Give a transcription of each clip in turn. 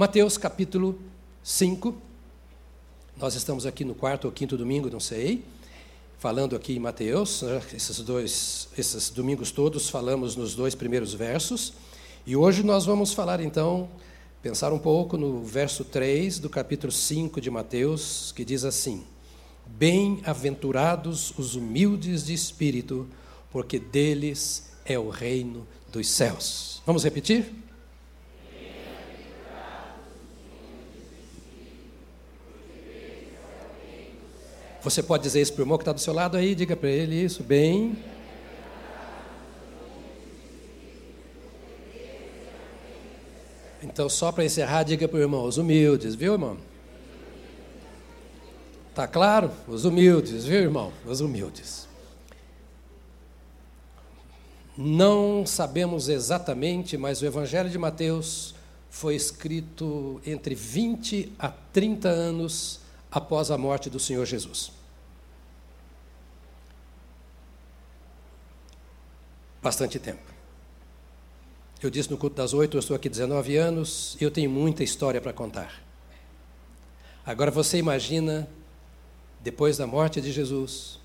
Mateus capítulo 5. Nós estamos aqui no quarto ou quinto domingo, não sei, falando aqui em Mateus. Né? Esses dois, esses domingos todos falamos nos dois primeiros versos. E hoje nós vamos falar então, pensar um pouco no verso 3 do capítulo 5 de Mateus, que diz assim: Bem-aventurados os humildes de espírito, porque deles é o reino dos céus. Vamos repetir? Você pode dizer isso para o irmão que está do seu lado aí, diga para ele isso, bem. Então, só para encerrar, diga para o irmão, os humildes, viu, irmão? Tá claro? Os humildes, viu, irmão? Os humildes. Não sabemos exatamente, mas o Evangelho de Mateus foi escrito entre 20 a 30 anos após a morte do Senhor Jesus. Bastante tempo. Eu disse no culto das oito, eu estou aqui 19 anos e eu tenho muita história para contar. Agora você imagina, depois da morte de Jesus,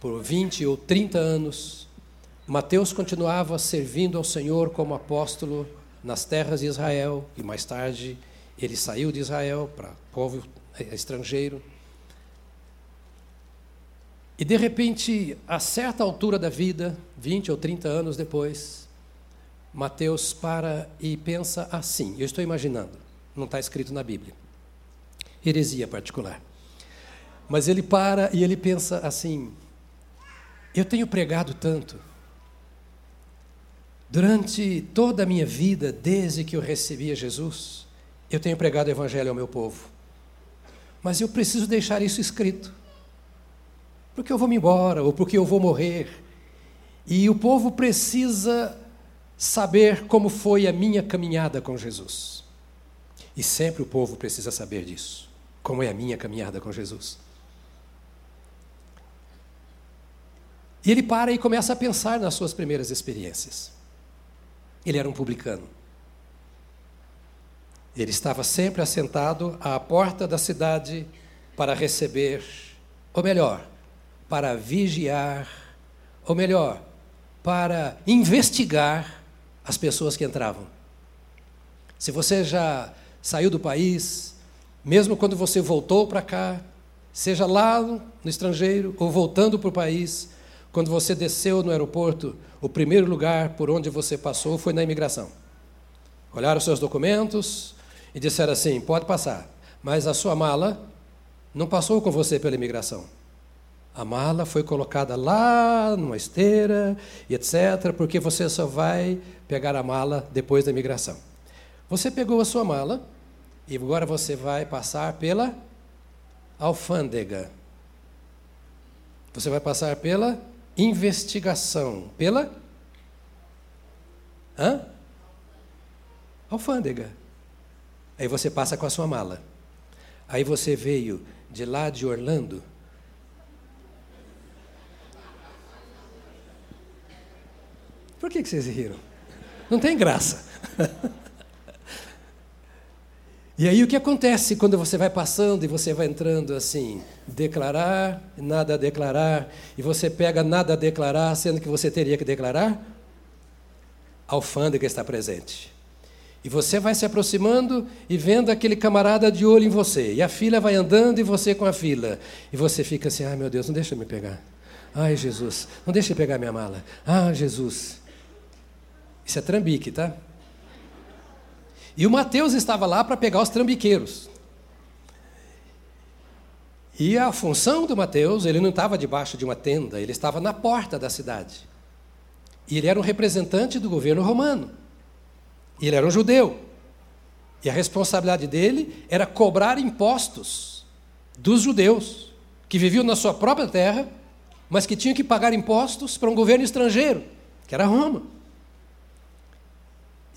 por 20 ou 30 anos, Mateus continuava servindo ao Senhor como apóstolo nas terras de Israel e mais tarde ele saiu de Israel para o povo estrangeiro. E de repente, a certa altura da vida, 20 ou 30 anos depois, Mateus para e pensa assim. Eu estou imaginando, não está escrito na Bíblia. Heresia particular. Mas ele para e ele pensa assim: eu tenho pregado tanto. Durante toda a minha vida, desde que eu recebi a Jesus, eu tenho pregado o Evangelho ao meu povo. Mas eu preciso deixar isso escrito. Porque eu vou me embora, ou porque eu vou morrer. E o povo precisa saber como foi a minha caminhada com Jesus. E sempre o povo precisa saber disso. Como é a minha caminhada com Jesus. E ele para e começa a pensar nas suas primeiras experiências. Ele era um publicano. Ele estava sempre assentado à porta da cidade para receber, ou melhor, para vigiar, ou melhor, para investigar as pessoas que entravam. Se você já saiu do país, mesmo quando você voltou para cá, seja lá no estrangeiro ou voltando para o país, quando você desceu no aeroporto, o primeiro lugar por onde você passou foi na imigração. Olharam seus documentos, e disseram assim: pode passar, mas a sua mala não passou com você pela imigração. A mala foi colocada lá numa esteira e etc., porque você só vai pegar a mala depois da imigração. Você pegou a sua mala e agora você vai passar pela alfândega. Você vai passar pela investigação. Pela? Hã? Alfândega. Aí você passa com a sua mala. Aí você veio de lá de Orlando. Por que, que vocês riram? Não tem graça. e aí o que acontece quando você vai passando e você vai entrando assim? Declarar, nada a declarar, e você pega nada a declarar, sendo que você teria que declarar? A alfândega está presente. E você vai se aproximando e vendo aquele camarada de olho em você. E a fila vai andando e você com a fila. E você fica assim: ai meu Deus, não deixa me pegar. Ai Jesus, não deixa eu pegar minha mala. Ah, Jesus. Isso é trambique, tá? E o Mateus estava lá para pegar os trambiqueiros. E a função do Mateus, ele não estava debaixo de uma tenda, ele estava na porta da cidade. E ele era um representante do governo romano. E ele era um judeu. E a responsabilidade dele era cobrar impostos dos judeus, que viviam na sua própria terra, mas que tinham que pagar impostos para um governo estrangeiro, que era Roma.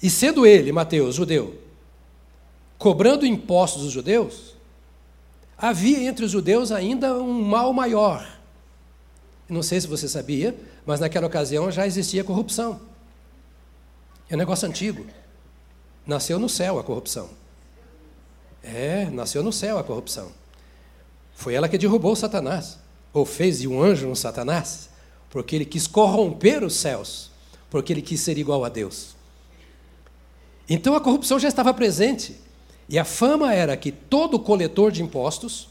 E sendo ele, Mateus, judeu, cobrando impostos dos judeus, havia entre os judeus ainda um mal maior. Não sei se você sabia, mas naquela ocasião já existia corrupção. É um negócio antigo. Nasceu no céu a corrupção. É, nasceu no céu a corrupção. Foi ela que derrubou Satanás, ou fez de um anjo um Satanás, porque ele quis corromper os céus, porque ele quis ser igual a Deus. Então a corrupção já estava presente. E a fama era que todo coletor de impostos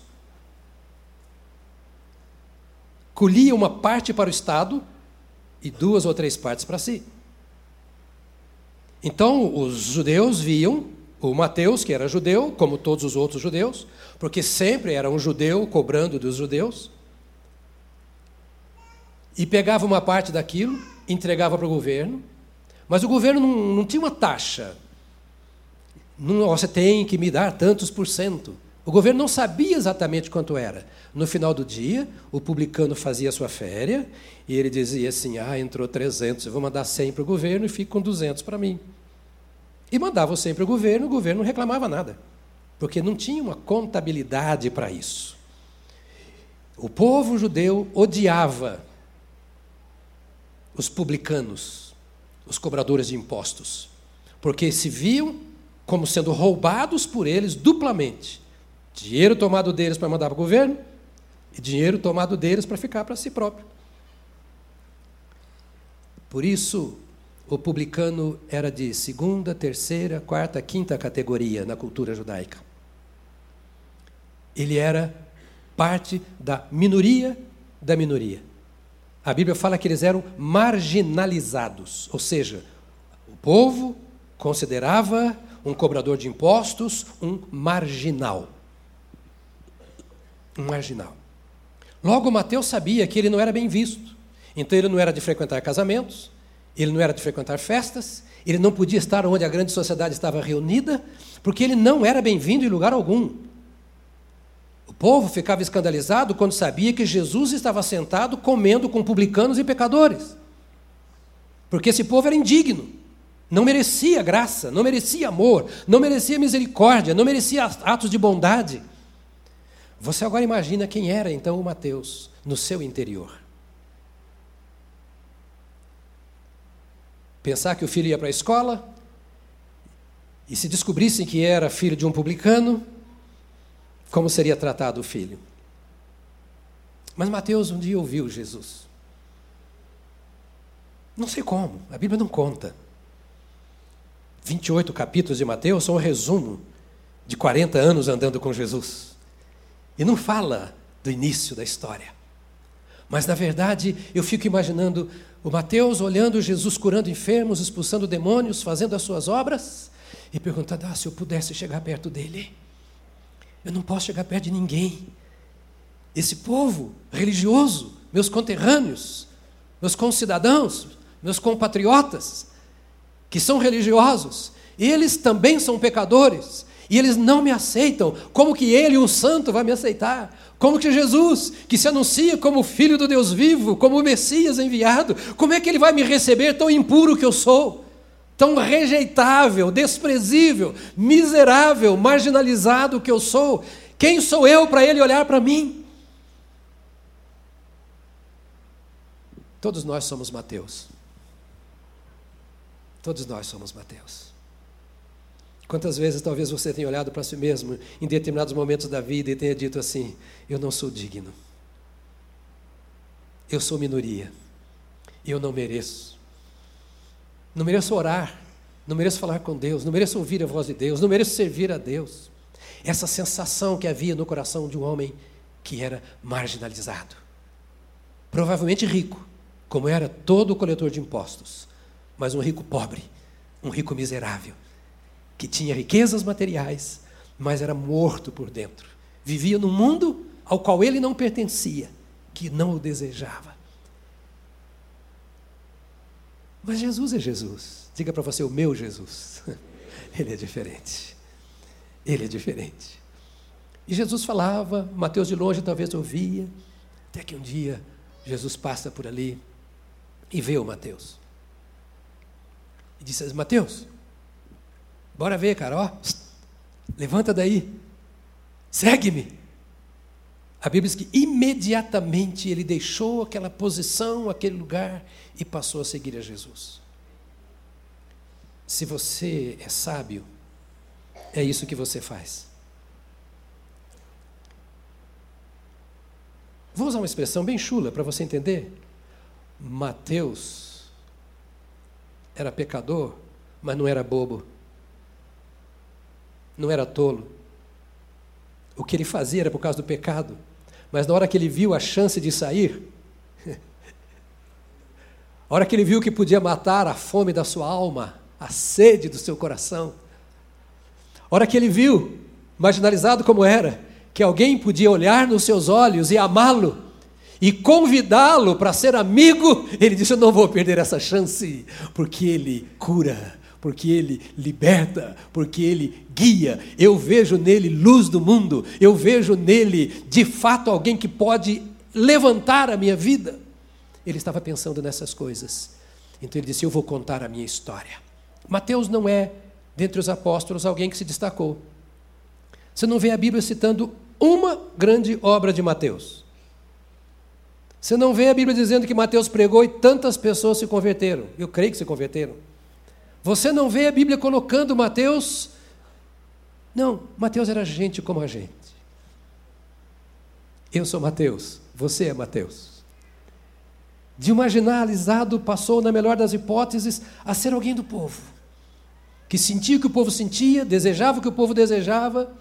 colhia uma parte para o Estado e duas ou três partes para si. Então os judeus viam o Mateus, que era judeu, como todos os outros judeus, porque sempre era um judeu cobrando dos judeus, e pegava uma parte daquilo, entregava para o governo, mas o governo não, não tinha uma taxa. Não, você tem que me dar tantos por cento. O governo não sabia exatamente quanto era. No final do dia, o publicano fazia sua féria e ele dizia assim: Ah, entrou 300, eu vou mandar 100 para o governo e fico com 200 para mim. E mandava 100 para o governo, o governo não reclamava nada, porque não tinha uma contabilidade para isso. O povo judeu odiava os publicanos, os cobradores de impostos, porque se viam como sendo roubados por eles duplamente. Dinheiro tomado deles para mandar para o governo e dinheiro tomado deles para ficar para si próprio. Por isso, o publicano era de segunda, terceira, quarta, quinta categoria na cultura judaica. Ele era parte da minoria da minoria. A Bíblia fala que eles eram marginalizados, ou seja, o povo considerava um cobrador de impostos um marginal. Um marginal. Logo, Mateus sabia que ele não era bem visto. Então, ele não era de frequentar casamentos, ele não era de frequentar festas, ele não podia estar onde a grande sociedade estava reunida, porque ele não era bem-vindo em lugar algum. O povo ficava escandalizado quando sabia que Jesus estava sentado comendo com publicanos e pecadores. Porque esse povo era indigno, não merecia graça, não merecia amor, não merecia misericórdia, não merecia atos de bondade. Você agora imagina quem era então o Mateus no seu interior. Pensar que o filho ia para a escola e se descobrissem que era filho de um publicano, como seria tratado o filho? Mas Mateus um dia ouviu Jesus. Não sei como, a Bíblia não conta. 28 capítulos de Mateus são um resumo de 40 anos andando com Jesus. E não fala do início da história. Mas, na verdade, eu fico imaginando o Mateus olhando Jesus curando enfermos, expulsando demônios, fazendo as suas obras, e perguntando: ah, se eu pudesse chegar perto dele. Eu não posso chegar perto de ninguém. Esse povo religioso, meus conterrâneos, meus concidadãos, meus compatriotas, que são religiosos, eles também são pecadores, e eles não me aceitam. Como que ele, um santo, vai me aceitar? Como que Jesus, que se anuncia como filho do Deus vivo, como o Messias enviado, como é que ele vai me receber tão impuro que eu sou? Tão rejeitável, desprezível, miserável, marginalizado que eu sou? Quem sou eu para ele olhar para mim? Todos nós somos Mateus. Todos nós somos Mateus. Quantas vezes talvez você tenha olhado para si mesmo em determinados momentos da vida e tenha dito assim: Eu não sou digno. Eu sou minoria. Eu não mereço. Não mereço orar. Não mereço falar com Deus. Não mereço ouvir a voz de Deus. Não mereço servir a Deus. Essa sensação que havia no coração de um homem que era marginalizado. Provavelmente rico, como era todo coletor de impostos, mas um rico pobre, um rico miserável que tinha riquezas materiais, mas era morto por dentro. Vivia num mundo ao qual ele não pertencia, que não o desejava. Mas Jesus é Jesus. Diga para você, o meu Jesus. Ele é diferente. Ele é diferente. E Jesus falava, Mateus de longe talvez ouvia, até que um dia Jesus passa por ali e vê o Mateus. E disse: Mateus, Bora ver, cara, ó. Levanta daí. Segue-me. A Bíblia diz que imediatamente ele deixou aquela posição, aquele lugar e passou a seguir a Jesus. Se você é sábio, é isso que você faz. Vou usar uma expressão bem chula para você entender. Mateus era pecador, mas não era bobo. Não era tolo. O que ele fazia era por causa do pecado. Mas na hora que ele viu a chance de sair, a hora que ele viu que podia matar a fome da sua alma, a sede do seu coração, a hora que ele viu, marginalizado como era, que alguém podia olhar nos seus olhos e amá-lo e convidá-lo para ser amigo, ele disse: Eu não vou perder essa chance, porque ele cura, porque ele liberta, porque ele guia. Eu vejo nele luz do mundo, eu vejo nele de fato alguém que pode levantar a minha vida. Ele estava pensando nessas coisas. Então ele disse: Eu vou contar a minha história. Mateus não é, dentre os apóstolos, alguém que se destacou. Você não vê a Bíblia citando uma grande obra de Mateus. Você não vê a Bíblia dizendo que Mateus pregou e tantas pessoas se converteram. Eu creio que se converteram. Você não vê a Bíblia colocando Mateus. Não, Mateus era gente como a gente. Eu sou Mateus, você é Mateus. De marginalizado passou, na melhor das hipóteses, a ser alguém do povo. Que sentia o que o povo sentia, desejava o que o povo desejava.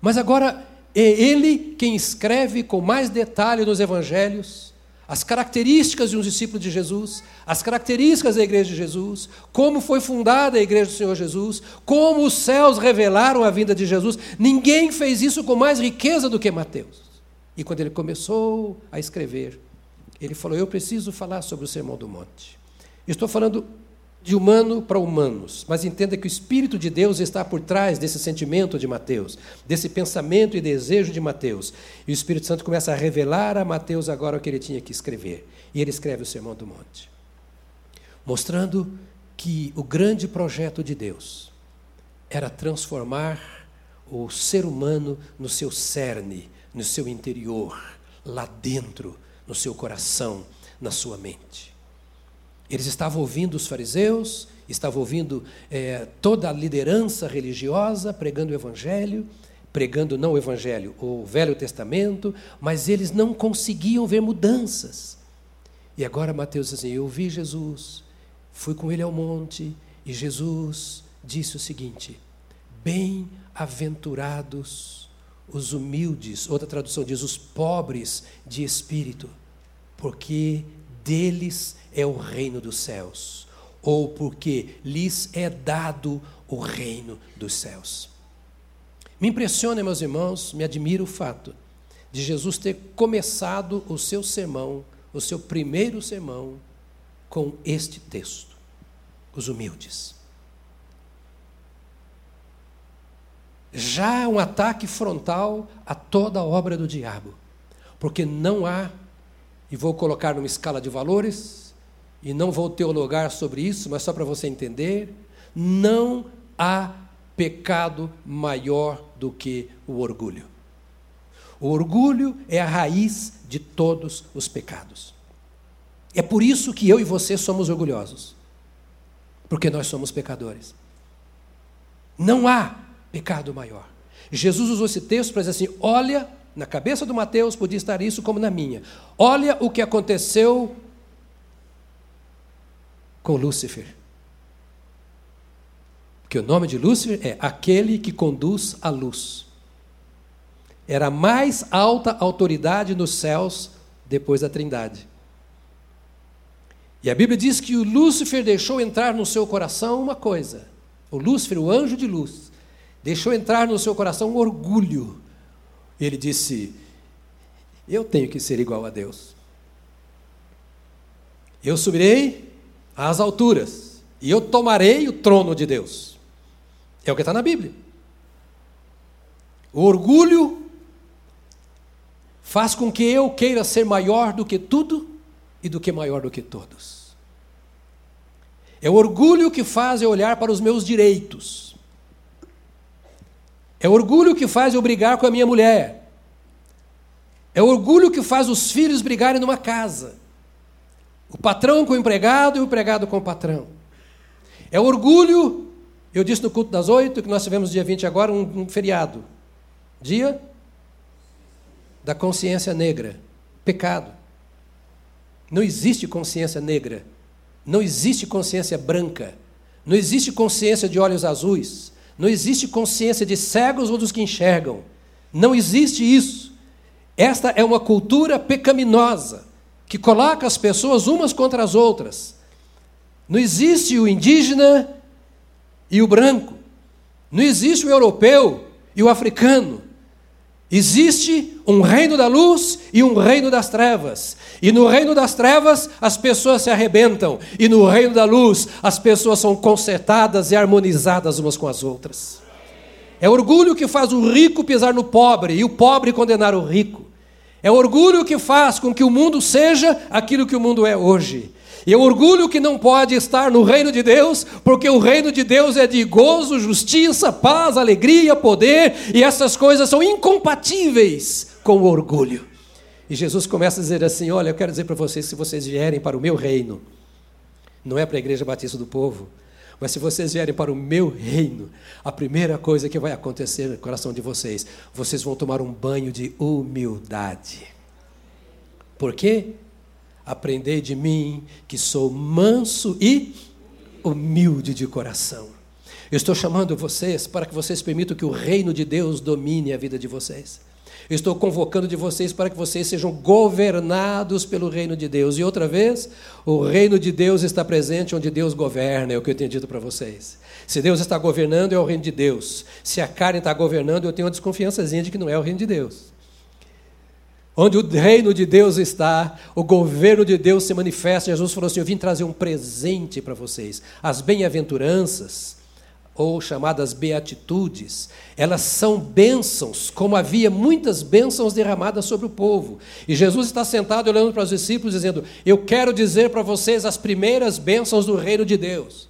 Mas agora é ele quem escreve com mais detalhe nos evangelhos as características de um discípulo de Jesus, as características da igreja de Jesus, como foi fundada a igreja do Senhor Jesus, como os céus revelaram a vinda de Jesus. Ninguém fez isso com mais riqueza do que Mateus. E quando ele começou a escrever, ele falou: Eu preciso falar sobre o Sermão do Monte. Estou falando de humano para humanos, mas entenda que o Espírito de Deus está por trás desse sentimento de Mateus, desse pensamento e desejo de Mateus. E o Espírito Santo começa a revelar a Mateus agora o que ele tinha que escrever. E ele escreve o Sermão do Monte, mostrando que o grande projeto de Deus era transformar o ser humano no seu cerne, no seu interior, lá dentro, no seu coração, na sua mente. Eles estavam ouvindo os fariseus, estavam ouvindo é, toda a liderança religiosa pregando o Evangelho, pregando não o Evangelho, o Velho Testamento, mas eles não conseguiam ver mudanças. E agora Mateus diz assim: Eu vi Jesus, fui com ele ao monte, e Jesus disse o seguinte: Bem-aventurados os humildes, outra tradução diz os pobres de espírito, porque deles é o reino dos céus, ou porque lhes é dado o reino dos céus. Me impressiona, meus irmãos, me admira o fato de Jesus ter começado o seu sermão, o seu primeiro sermão, com este texto: os humildes. Já um ataque frontal a toda a obra do diabo, porque não há e vou colocar numa escala de valores, e não vou teologar sobre isso, mas só para você entender: não há pecado maior do que o orgulho. O orgulho é a raiz de todos os pecados. É por isso que eu e você somos orgulhosos, porque nós somos pecadores. Não há pecado maior. Jesus usou esse texto para dizer assim: olha na cabeça do Mateus podia estar isso como na minha. Olha o que aconteceu com Lúcifer. Que o nome de Lúcifer é aquele que conduz a luz. Era a mais alta autoridade nos céus depois da Trindade. E a Bíblia diz que o Lúcifer deixou entrar no seu coração uma coisa. O Lúcifer, o anjo de luz, deixou entrar no seu coração um orgulho ele disse: Eu tenho que ser igual a Deus. Eu subirei às alturas e eu tomarei o trono de Deus. É o que está na Bíblia. O orgulho faz com que eu queira ser maior do que tudo e do que maior do que todos. É o orgulho que faz eu olhar para os meus direitos é orgulho que faz eu brigar com a minha mulher. É orgulho que faz os filhos brigarem numa casa. O patrão com o empregado e o empregado com o patrão. É orgulho, eu disse no culto das oito, que nós tivemos dia 20 agora, um, um feriado. Dia da consciência negra? Pecado. Não existe consciência negra. Não existe consciência branca. Não existe consciência de olhos azuis. Não existe consciência de cegos ou dos que enxergam. Não existe isso. Esta é uma cultura pecaminosa que coloca as pessoas umas contra as outras. Não existe o indígena e o branco. Não existe o europeu e o africano. Existe um reino da luz e um reino das trevas. E no reino das trevas as pessoas se arrebentam, e no reino da luz as pessoas são consertadas e harmonizadas umas com as outras. É orgulho que faz o rico pisar no pobre e o pobre condenar o rico. É orgulho que faz com que o mundo seja aquilo que o mundo é hoje. E é orgulho que não pode estar no reino de Deus, porque o reino de Deus é de gozo, justiça, paz, alegria, poder, e essas coisas são incompatíveis com o orgulho. E Jesus começa a dizer assim: Olha, eu quero dizer para vocês, se vocês vierem para o meu reino, não é para a Igreja Batista do Povo, mas se vocês vierem para o meu reino, a primeira coisa que vai acontecer no coração de vocês, vocês vão tomar um banho de humildade. Por quê? Aprendei de mim que sou manso e humilde de coração. Eu estou chamando vocês para que vocês permitam que o reino de Deus domine a vida de vocês. Eu estou convocando de vocês para que vocês sejam governados pelo reino de Deus. E outra vez, o reino de Deus está presente onde Deus governa, é o que eu tenho dito para vocês. Se Deus está governando, é o reino de Deus. Se a carne está governando, eu tenho uma desconfiançazinha de que não é o reino de Deus. Onde o reino de Deus está, o governo de Deus se manifesta. Jesus falou assim: Eu vim trazer um presente para vocês. As bem-aventuranças, ou chamadas beatitudes, elas são bênçãos, como havia muitas bênçãos derramadas sobre o povo. E Jesus está sentado olhando para os discípulos, dizendo: Eu quero dizer para vocês as primeiras bênçãos do reino de Deus.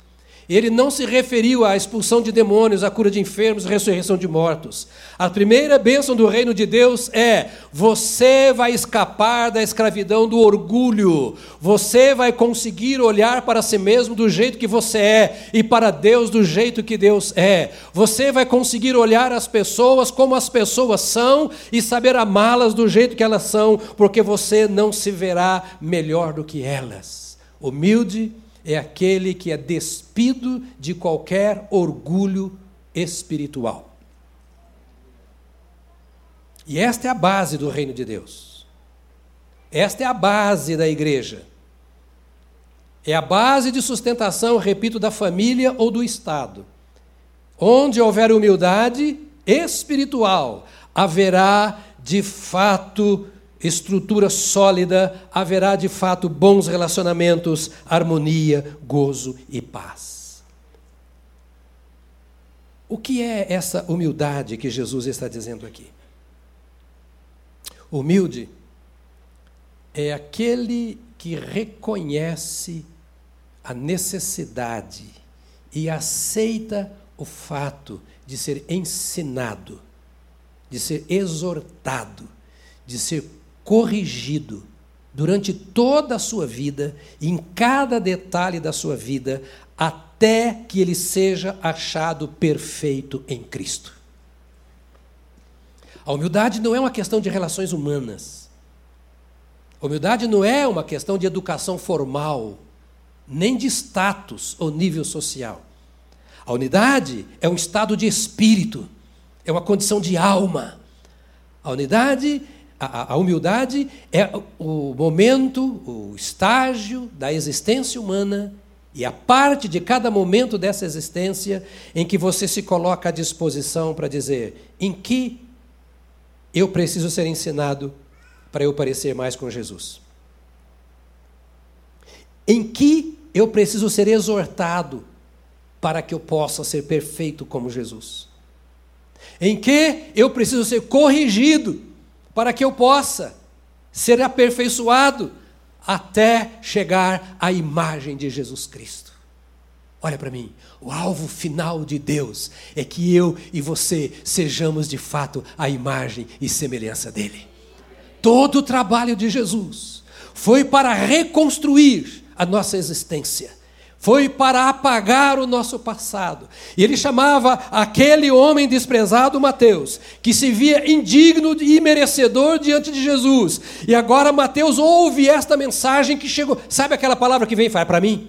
Ele não se referiu à expulsão de demônios, à cura de enfermos, à ressurreição de mortos. A primeira bênção do reino de Deus é: você vai escapar da escravidão do orgulho. Você vai conseguir olhar para si mesmo do jeito que você é e para Deus do jeito que Deus é. Você vai conseguir olhar as pessoas como as pessoas são e saber amá-las do jeito que elas são, porque você não se verá melhor do que elas. Humilde é aquele que é despido de qualquer orgulho espiritual. E esta é a base do reino de Deus. Esta é a base da igreja. É a base de sustentação, repito, da família ou do Estado. Onde houver humildade espiritual, haverá de fato estrutura sólida, haverá de fato bons relacionamentos, harmonia, gozo e paz. O que é essa humildade que Jesus está dizendo aqui? Humilde é aquele que reconhece a necessidade e aceita o fato de ser ensinado, de ser exortado, de ser corrigido durante toda a sua vida, em cada detalhe da sua vida, até que ele seja achado perfeito em Cristo. A humildade não é uma questão de relações humanas. A humildade não é uma questão de educação formal, nem de status ou nível social. A unidade é um estado de espírito, é uma condição de alma. A unidade a, a, humildade é o momento, o estágio da existência humana e a parte de cada momento dessa existência em que você se coloca à disposição para dizer em que eu preciso ser ensinado para eu parecer mais com Jesus. Em que eu preciso ser exortado para que eu possa ser perfeito como Jesus. Em que eu preciso ser corrigido para que eu possa ser aperfeiçoado até chegar à imagem de Jesus Cristo. Olha para mim, o alvo final de Deus é que eu e você sejamos de fato a imagem e semelhança dele. Todo o trabalho de Jesus foi para reconstruir a nossa existência foi para apagar o nosso passado. E ele chamava aquele homem desprezado Mateus, que se via indigno e merecedor diante de Jesus. E agora Mateus ouve esta mensagem que chegou. Sabe aquela palavra que vem e para mim?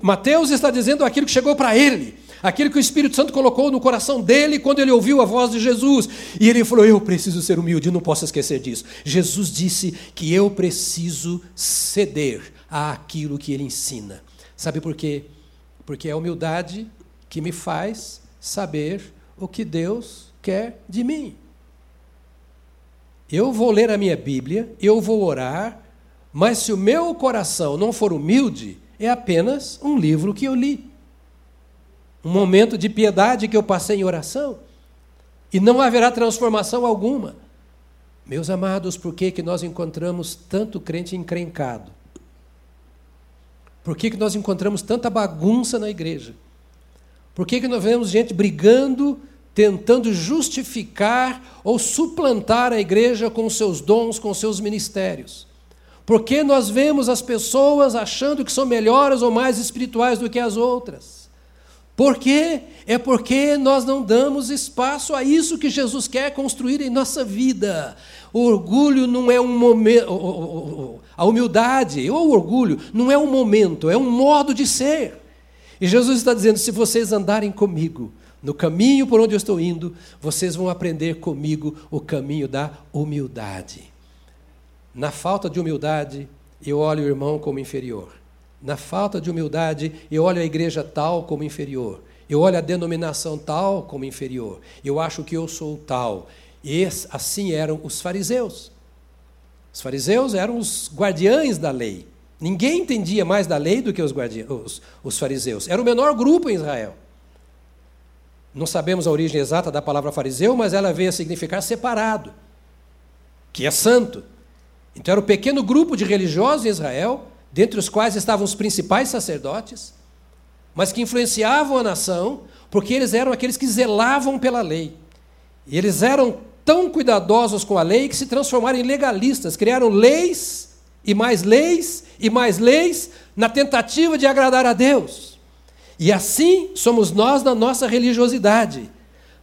Mateus está dizendo aquilo que chegou para ele, aquilo que o Espírito Santo colocou no coração dele quando ele ouviu a voz de Jesus. E ele falou: Eu preciso ser humilde, não posso esquecer disso. Jesus disse que eu preciso ceder àquilo que ele ensina. Sabe por quê? Porque é a humildade que me faz saber o que Deus quer de mim. Eu vou ler a minha Bíblia, eu vou orar, mas se o meu coração não for humilde, é apenas um livro que eu li. Um momento de piedade que eu passei em oração. E não haverá transformação alguma. Meus amados, por que, que nós encontramos tanto crente encrencado? Por que, que nós encontramos tanta bagunça na igreja? Por que, que nós vemos gente brigando, tentando justificar ou suplantar a igreja com seus dons, com seus ministérios? Por que nós vemos as pessoas achando que são melhores ou mais espirituais do que as outras? Por quê? É porque nós não damos espaço a isso que Jesus quer construir em nossa vida. O orgulho não é um momento. A humildade ou o orgulho não é um momento, é um modo de ser. E Jesus está dizendo: se vocês andarem comigo, no caminho por onde eu estou indo, vocês vão aprender comigo o caminho da humildade. Na falta de humildade, eu olho o irmão como inferior. Na falta de humildade, eu olho a igreja tal como inferior. Eu olho a denominação tal como inferior. Eu acho que eu sou tal. E assim eram os fariseus. Os fariseus eram os guardiães da lei. Ninguém entendia mais da lei do que os, os, os fariseus. Era o menor grupo em Israel. Não sabemos a origem exata da palavra fariseu, mas ela veio a significar separado, que é santo. Então era o um pequeno grupo de religiosos em Israel, dentre os quais estavam os principais sacerdotes, mas que influenciavam a nação, porque eles eram aqueles que zelavam pela lei. E eles eram tão cuidadosos com a lei que se transformaram em legalistas, criaram leis e mais leis e mais leis na tentativa de agradar a Deus. E assim somos nós na nossa religiosidade.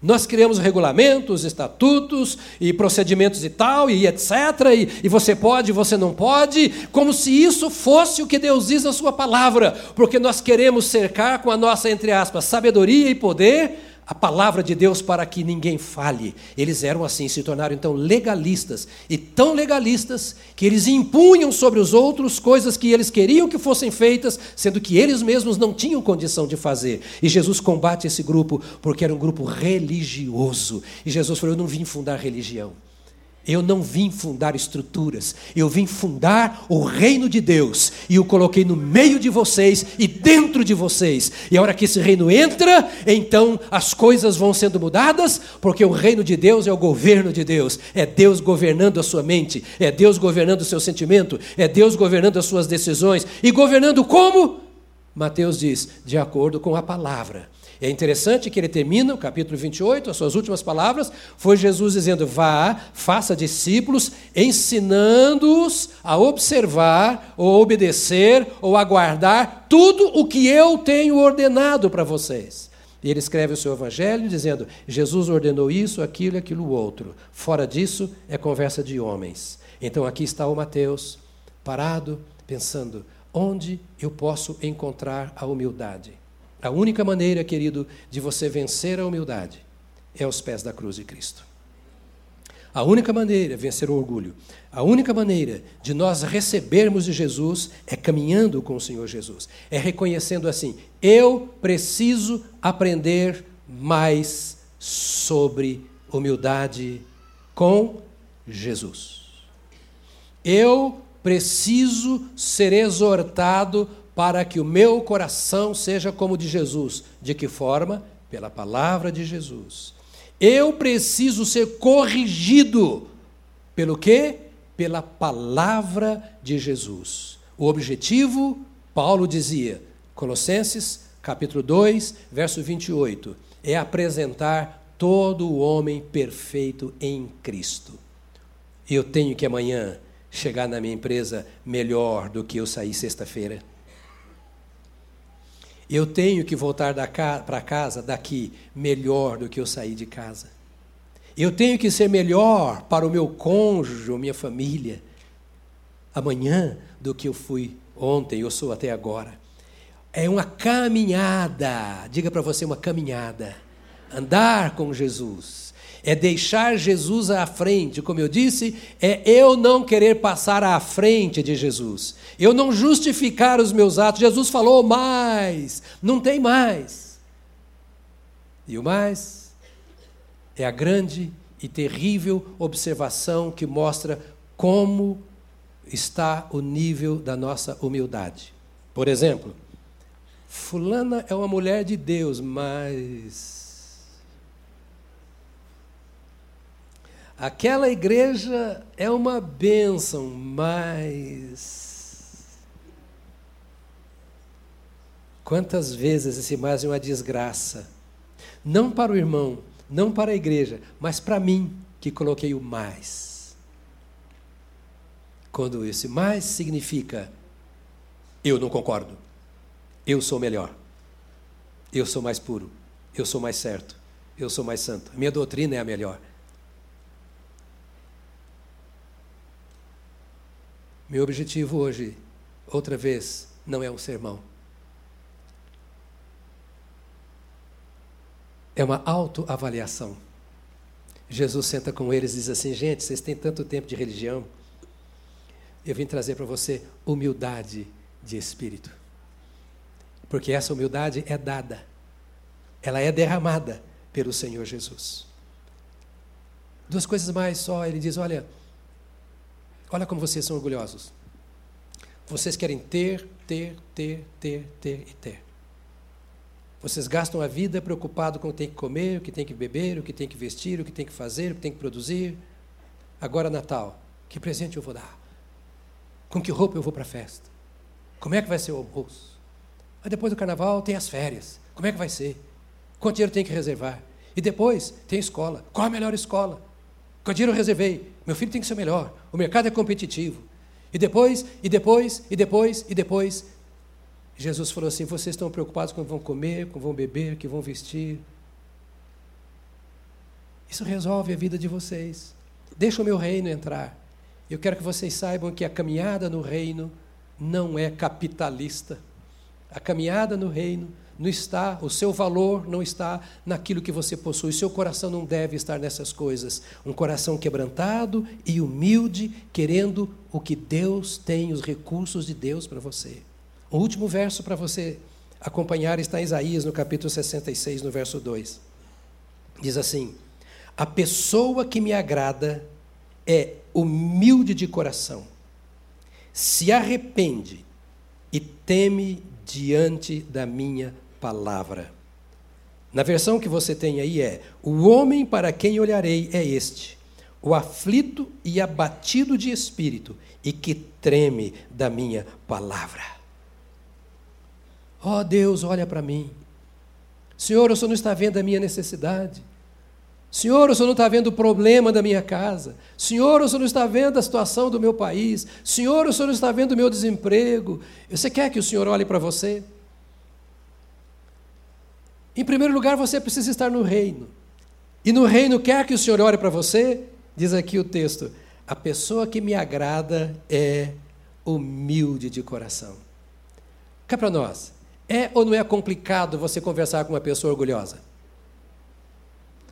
Nós criamos regulamentos, estatutos e procedimentos e tal, e etc. E, e, você pode, você não pode, como se isso fosse o que Deus diz na Sua palavra, porque nós queremos cercar com a nossa, entre aspas, sabedoria e poder a palavra de Deus para que ninguém fale. Eles eram assim, se tornaram então legalistas, e tão legalistas que eles impunham sobre os outros coisas que eles queriam que fossem feitas, sendo que eles mesmos não tinham condição de fazer. E Jesus combate esse grupo porque era um grupo religioso. E Jesus falou: Eu não vim fundar religião. Eu não vim fundar estruturas, eu vim fundar o reino de Deus e o coloquei no meio de vocês e dentro de vocês. E a hora que esse reino entra, então as coisas vão sendo mudadas, porque o reino de Deus é o governo de Deus, é Deus governando a sua mente, é Deus governando o seu sentimento, é Deus governando as suas decisões e governando como? Mateus diz, de acordo com a palavra. É interessante que ele termina o capítulo 28, as suas últimas palavras, foi Jesus dizendo: Vá, faça discípulos, ensinando-os a observar, ou obedecer, ou aguardar tudo o que eu tenho ordenado para vocês. E ele escreve o seu evangelho dizendo: Jesus ordenou isso, aquilo e aquilo outro. Fora disso, é conversa de homens. Então aqui está o Mateus, parado, pensando: onde eu posso encontrar a humildade? A única maneira, querido, de você vencer a humildade é aos pés da cruz de Cristo. A única maneira de vencer o orgulho, a única maneira de nós recebermos de Jesus é caminhando com o Senhor Jesus, é reconhecendo assim: eu preciso aprender mais sobre humildade com Jesus. Eu preciso ser exortado para que o meu coração seja como o de Jesus. De que forma? Pela palavra de Jesus. Eu preciso ser corrigido. Pelo quê? Pela palavra de Jesus. O objetivo, Paulo dizia, Colossenses, capítulo 2, verso 28, é apresentar todo o homem perfeito em Cristo. Eu tenho que amanhã chegar na minha empresa melhor do que eu saí sexta-feira. Eu tenho que voltar para casa daqui melhor do que eu saí de casa. Eu tenho que ser melhor para o meu cônjuge, minha família, amanhã do que eu fui ontem, eu sou até agora. É uma caminhada, diga para você uma caminhada. Andar com Jesus é deixar Jesus à frente, como eu disse, é eu não querer passar à frente de Jesus, eu não justificar os meus atos. Jesus falou mais, não tem mais. E o mais é a grande e terrível observação que mostra como está o nível da nossa humildade. Por exemplo, Fulana é uma mulher de Deus, mas. Aquela igreja é uma bênção, mas. Quantas vezes esse mais é uma desgraça? Não para o irmão, não para a igreja, mas para mim, que coloquei o mais. Quando esse mais significa eu não concordo, eu sou melhor, eu sou mais puro, eu sou mais certo, eu sou mais santo, minha doutrina é a melhor. Meu objetivo hoje, outra vez, não é um sermão. É uma autoavaliação. Jesus senta com eles e diz assim: gente, vocês têm tanto tempo de religião, eu vim trazer para você humildade de espírito. Porque essa humildade é dada, ela é derramada pelo Senhor Jesus. Duas coisas mais só, ele diz: olha, olha como vocês são orgulhosos. Vocês querem ter, ter, ter, ter, ter e ter. Vocês gastam a vida preocupado com o que tem que comer, o que tem que beber, o que tem que vestir, o que tem que fazer, o que tem que produzir. Agora Natal, que presente eu vou dar? Com que roupa eu vou para a festa? Como é que vai ser o almoço? Aí depois do carnaval tem as férias. Como é que vai ser? Quanto dinheiro tem que reservar? E depois tem escola. Qual a melhor escola? Quanto dinheiro eu reservei? Meu filho tem que ser melhor. O mercado é competitivo. E depois, e depois, e depois, e depois. Jesus falou assim: vocês estão preocupados com o que vão comer, com o que vão beber, o que vão vestir. Isso resolve a vida de vocês. Deixa o meu reino entrar. Eu quero que vocês saibam que a caminhada no reino não é capitalista. A caminhada no reino não está, o seu valor não está naquilo que você possui. O seu coração não deve estar nessas coisas. Um coração quebrantado e humilde, querendo o que Deus tem, os recursos de Deus para você. O último verso para você acompanhar está em Isaías, no capítulo 66, no verso 2. Diz assim: A pessoa que me agrada é humilde de coração, se arrepende e teme diante da minha palavra. Na versão que você tem aí é: O homem para quem olharei é este, o aflito e abatido de espírito, e que treme da minha palavra. Ó oh, Deus, olha para mim. Senhor, o Senhor não está vendo a minha necessidade. Senhor, o Senhor não está vendo o problema da minha casa. Senhor, o Senhor não está vendo a situação do meu país. Senhor, o Senhor não está vendo o meu desemprego. Você quer que o Senhor olhe para você? Em primeiro lugar, você precisa estar no reino. E no reino quer que o Senhor olhe para você? Diz aqui o texto: a pessoa que me agrada é humilde de coração. Cá para nós. É ou não é complicado você conversar com uma pessoa orgulhosa?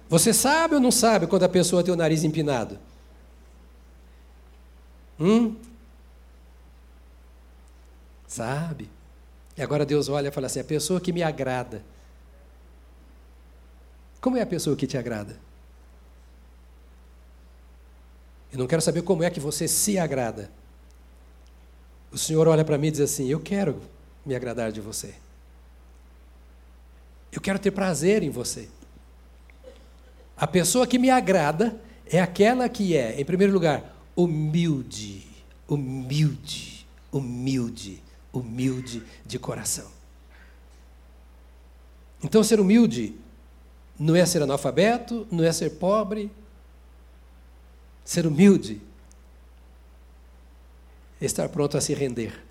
Você sabe ou não sabe quando a pessoa tem o nariz empinado? Hum? Sabe? E agora Deus olha e fala assim: a pessoa que me agrada. Como é a pessoa que te agrada? Eu não quero saber como é que você se agrada. O Senhor olha para mim e diz assim: Eu quero me agradar de você. Eu quero ter prazer em você. A pessoa que me agrada é aquela que é, em primeiro lugar, humilde, humilde, humilde, humilde de coração. Então, ser humilde não é ser analfabeto, não é ser pobre. Ser humilde estar pronto a se render.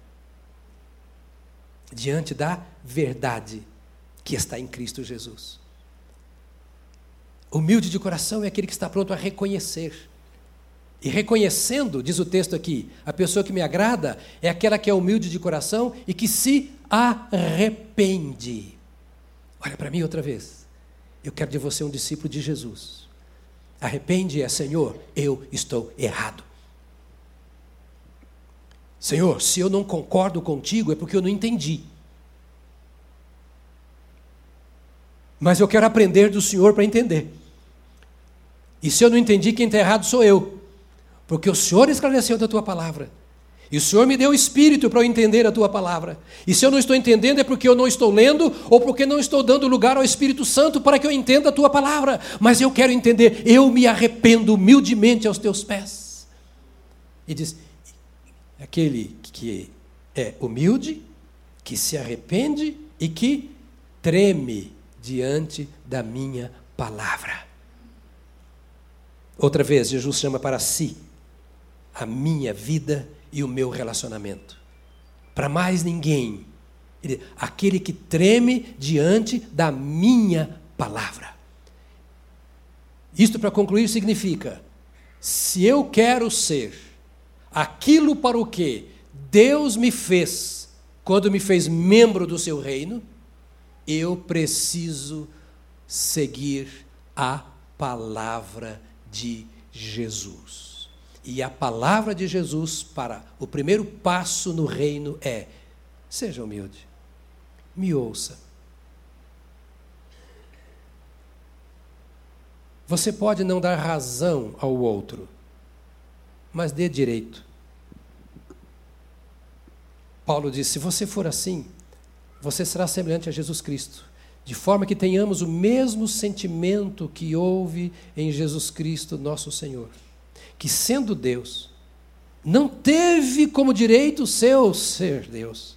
diante da verdade que está em Cristo Jesus. Humilde de coração é aquele que está pronto a reconhecer. E reconhecendo, diz o texto aqui, a pessoa que me agrada é aquela que é humilde de coração e que se arrepende. Olha para mim outra vez. Eu quero de você um discípulo de Jesus. Arrepende é, Senhor, eu estou errado. Senhor, se eu não concordo contigo é porque eu não entendi. Mas eu quero aprender do Senhor para entender. E se eu não entendi, quem está errado sou eu. Porque o Senhor esclareceu da tua palavra. E o Senhor me deu o espírito para eu entender a tua palavra. E se eu não estou entendendo, é porque eu não estou lendo ou porque não estou dando lugar ao Espírito Santo para que eu entenda a tua palavra. Mas eu quero entender, eu me arrependo humildemente aos teus pés. E diz: aquele que é humilde, que se arrepende e que treme diante da minha palavra. Outra vez, Jesus chama para si a minha vida e o meu relacionamento. Para mais ninguém. Ele, aquele que treme diante da minha palavra. Isto, para concluir, significa: se eu quero ser aquilo para o que Deus me fez quando me fez membro do seu reino, eu preciso seguir a palavra de Jesus. E a palavra de Jesus para o primeiro passo no reino é: seja humilde, me ouça. Você pode não dar razão ao outro, mas dê direito. Paulo disse: se você for assim, você será semelhante a Jesus Cristo, de forma que tenhamos o mesmo sentimento que houve em Jesus Cristo, nosso Senhor, que sendo Deus, não teve como direito seu ser Deus,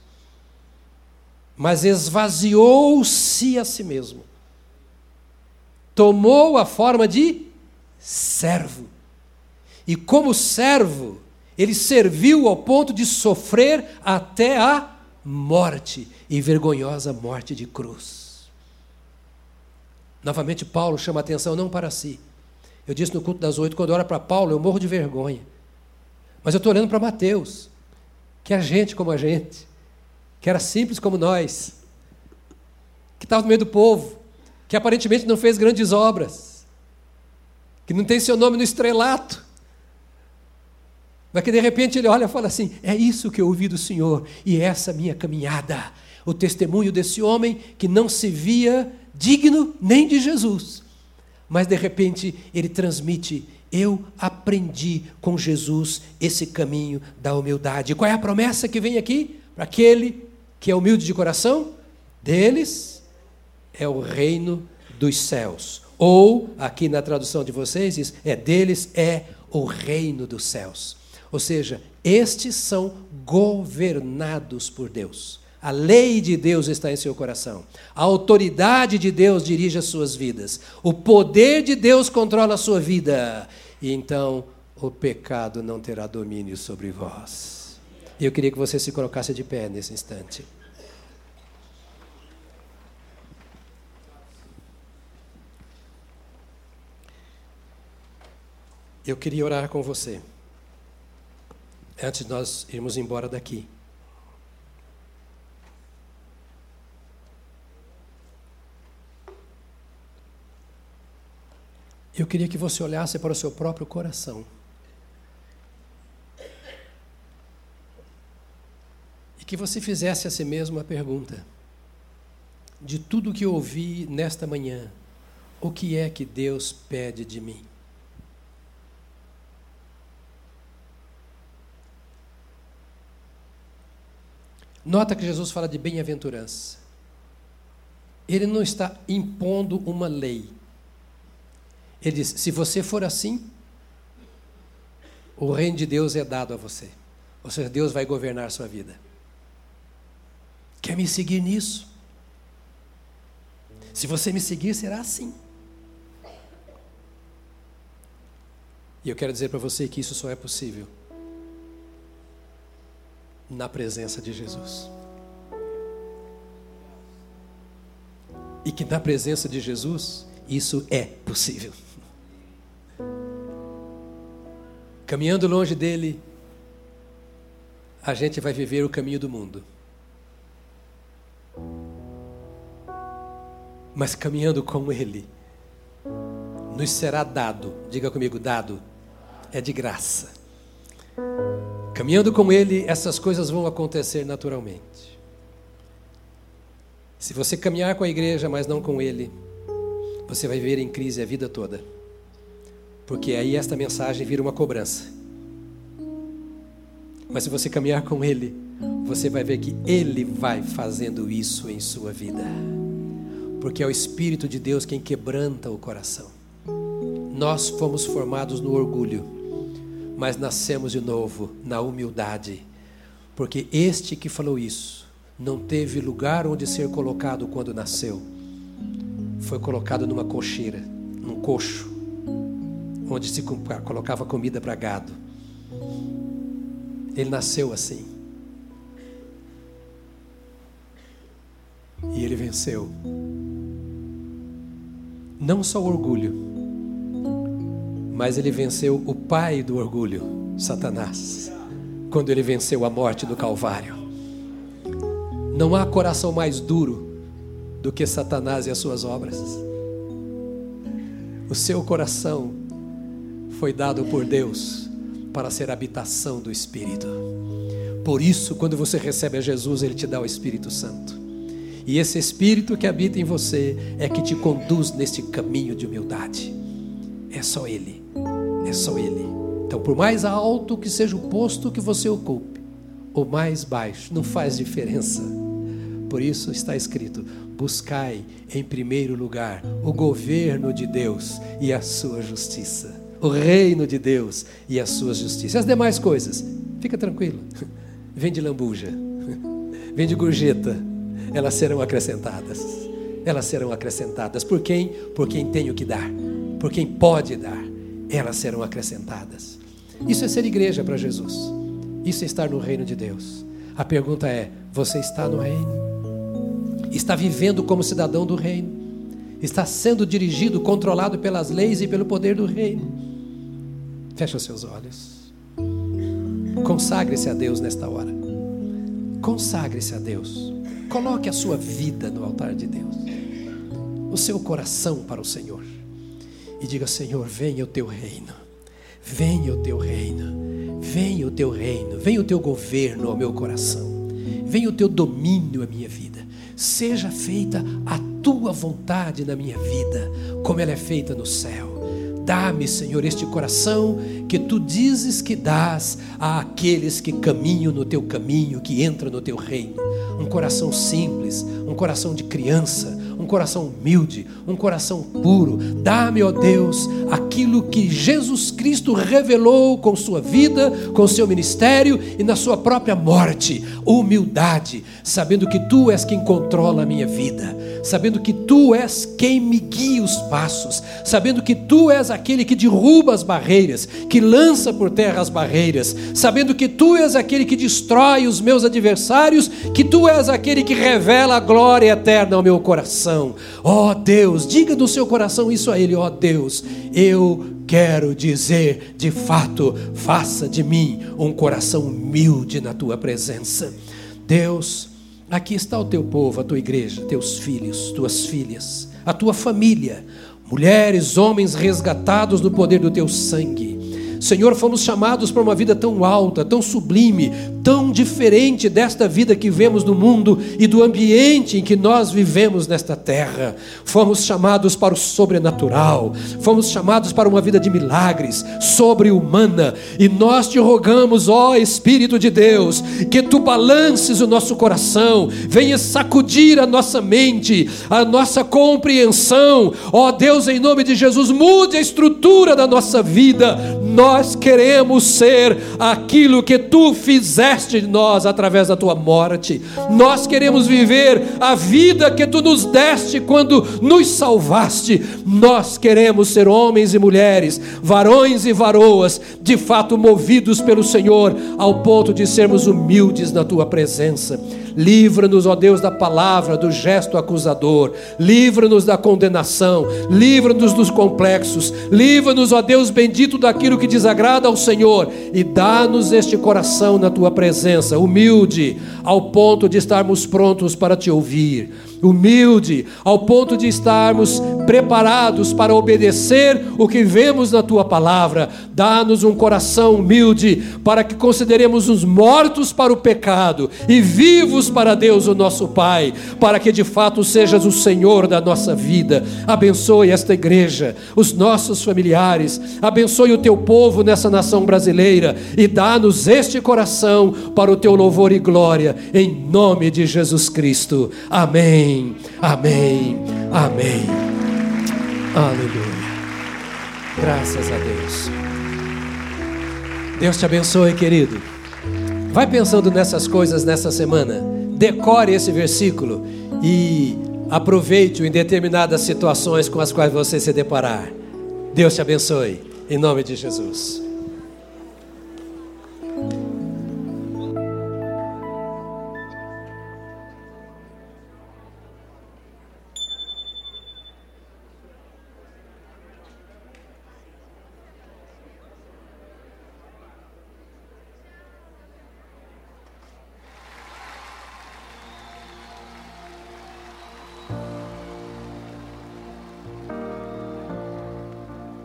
mas esvaziou-se a si mesmo, tomou a forma de servo, e como servo, ele serviu ao ponto de sofrer até a morte e vergonhosa morte de cruz. Novamente, Paulo chama atenção não para si. Eu disse no culto das oito, quando eu olho para Paulo, eu morro de vergonha. Mas eu estou olhando para Mateus, que é gente como a gente, que era simples como nós, que estava no meio do povo, que aparentemente não fez grandes obras, que não tem seu nome no estrelato, mas que de repente ele olha e fala assim: é isso que eu ouvi do Senhor, e é essa minha caminhada. O testemunho desse homem que não se via digno nem de Jesus, mas de repente ele transmite: eu aprendi com Jesus esse caminho da humildade. qual é a promessa que vem aqui? Para aquele que é humilde de coração? Deles é o reino dos céus. Ou, aqui na tradução de vocês, diz, é deles é o reino dos céus. Ou seja, estes são governados por Deus. A lei de Deus está em seu coração. A autoridade de Deus dirige as suas vidas. O poder de Deus controla a sua vida. E então o pecado não terá domínio sobre vós. Eu queria que você se colocasse de pé nesse instante. Eu queria orar com você antes de nós irmos embora daqui. Eu queria que você olhasse para o seu próprio coração. E que você fizesse a si mesmo a pergunta: de tudo que ouvi nesta manhã, o que é que Deus pede de mim? Nota que Jesus fala de bem-aventurança. Ele não está impondo uma lei. Ele diz: se você for assim, o reino de Deus é dado a você. Ou seja, Deus vai governar a sua vida. Quer me seguir nisso? Se você me seguir, será assim. E eu quero dizer para você que isso só é possível na presença de Jesus. E que na presença de Jesus, isso é possível. Caminhando longe dele, a gente vai viver o caminho do mundo. Mas caminhando com ele, nos será dado, diga comigo, dado, é de graça. Caminhando com ele, essas coisas vão acontecer naturalmente. Se você caminhar com a igreja, mas não com ele, você vai viver em crise a vida toda. Porque aí esta mensagem vira uma cobrança. Mas se você caminhar com ele, você vai ver que ele vai fazendo isso em sua vida. Porque é o Espírito de Deus quem quebranta o coração. Nós fomos formados no orgulho, mas nascemos de novo na humildade. Porque este que falou isso não teve lugar onde ser colocado quando nasceu. Foi colocado numa cocheira, num coxo, onde se colocava comida para gado. Ele nasceu assim. E ele venceu. Não só o orgulho, mas ele venceu o pai do orgulho, Satanás, quando ele venceu a morte do Calvário. Não há coração mais duro do que Satanás e as suas obras. O seu coração foi dado por Deus para ser habitação do Espírito. Por isso, quando você recebe a Jesus, Ele te dá o Espírito Santo. E esse Espírito que habita em você é que te conduz neste caminho de humildade. É só Ele. É só Ele. Então, por mais alto que seja o posto que você ocupe, ou mais baixo, não faz diferença por isso está escrito: buscai em primeiro lugar o governo de Deus e a sua justiça. O reino de Deus e a sua justiça. E as demais coisas, fica tranquilo. Vem de lambuja, vem de gorjeta, elas serão acrescentadas. Elas serão acrescentadas. Por quem? Por quem tem o que dar. Por quem pode dar. Elas serão acrescentadas. Isso é ser igreja para Jesus. Isso é estar no reino de Deus. A pergunta é: você está no reino? está vivendo como cidadão do reino, está sendo dirigido, controlado pelas leis e pelo poder do reino. Feche os seus olhos. Consagre-se a Deus nesta hora. Consagre-se a Deus. Coloque a sua vida no altar de Deus. O seu coração para o Senhor. E diga: Senhor, venha o teu reino. Venha o teu reino. Venha o teu reino. Venha o teu governo ao meu coração. Venha o teu domínio à minha vida seja feita a tua vontade na minha vida, como ela é feita no céu. Dá-me, Senhor, este coração que tu dizes que dás àqueles que caminham no teu caminho, que entram no teu reino. Um coração simples, um coração de criança, um coração humilde, um coração puro. Dá-me, ó Deus, aquilo que Jesus Cristo revelou com sua vida, com seu ministério e na sua própria morte. Humildade, sabendo que tu és quem controla a minha vida, sabendo que tu és quem me guia os passos, sabendo que tu és aquele que derruba as barreiras, que lança por terra as barreiras, sabendo que tu és aquele que destrói os meus adversários, que tu és aquele que revela a glória eterna ao meu coração. Ó oh, Deus, diga do seu coração isso a Ele, ó oh, Deus, eu quero dizer de fato, faça de mim um coração humilde na tua presença. Deus, aqui está o teu povo, a tua igreja, teus filhos, tuas filhas, a tua família, mulheres, homens resgatados do poder do teu sangue Senhor, fomos chamados para uma vida tão alta, tão sublime, tão diferente desta vida que vemos no mundo e do ambiente em que nós vivemos nesta terra. Fomos chamados para o sobrenatural, fomos chamados para uma vida de milagres, sobre-humana, e nós te rogamos, ó Espírito de Deus, que tu balances o nosso coração, venha sacudir a nossa mente, a nossa compreensão, ó Deus, em nome de Jesus, mude a estrutura da nossa vida. Nós queremos ser aquilo que tu fizeste de nós através da tua morte. Nós queremos viver a vida que tu nos deste quando nos salvaste. Nós queremos ser homens e mulheres, varões e varoas, de fato movidos pelo Senhor, ao ponto de sermos humildes na tua presença. Livra-nos, ó Deus, da palavra, do gesto acusador. Livra-nos da condenação. Livra-nos dos complexos. Livra-nos, ó Deus bendito, daquilo que desagrada ao Senhor. E dá-nos este coração na tua presença, humilde, ao ponto de estarmos prontos para te ouvir humilde, ao ponto de estarmos preparados para obedecer o que vemos na tua palavra. Dá-nos um coração humilde para que consideremos os mortos para o pecado e vivos para Deus, o nosso Pai, para que de fato sejas o Senhor da nossa vida. Abençoe esta igreja, os nossos familiares, abençoe o teu povo nessa nação brasileira e dá-nos este coração para o teu louvor e glória, em nome de Jesus Cristo. Amém. Amém, amém, amém. Aleluia. Graças a Deus. Deus te abençoe, querido. Vai pensando nessas coisas nessa semana. Decore esse versículo e aproveite-o em determinadas situações com as quais você se deparar. Deus te abençoe, em nome de Jesus.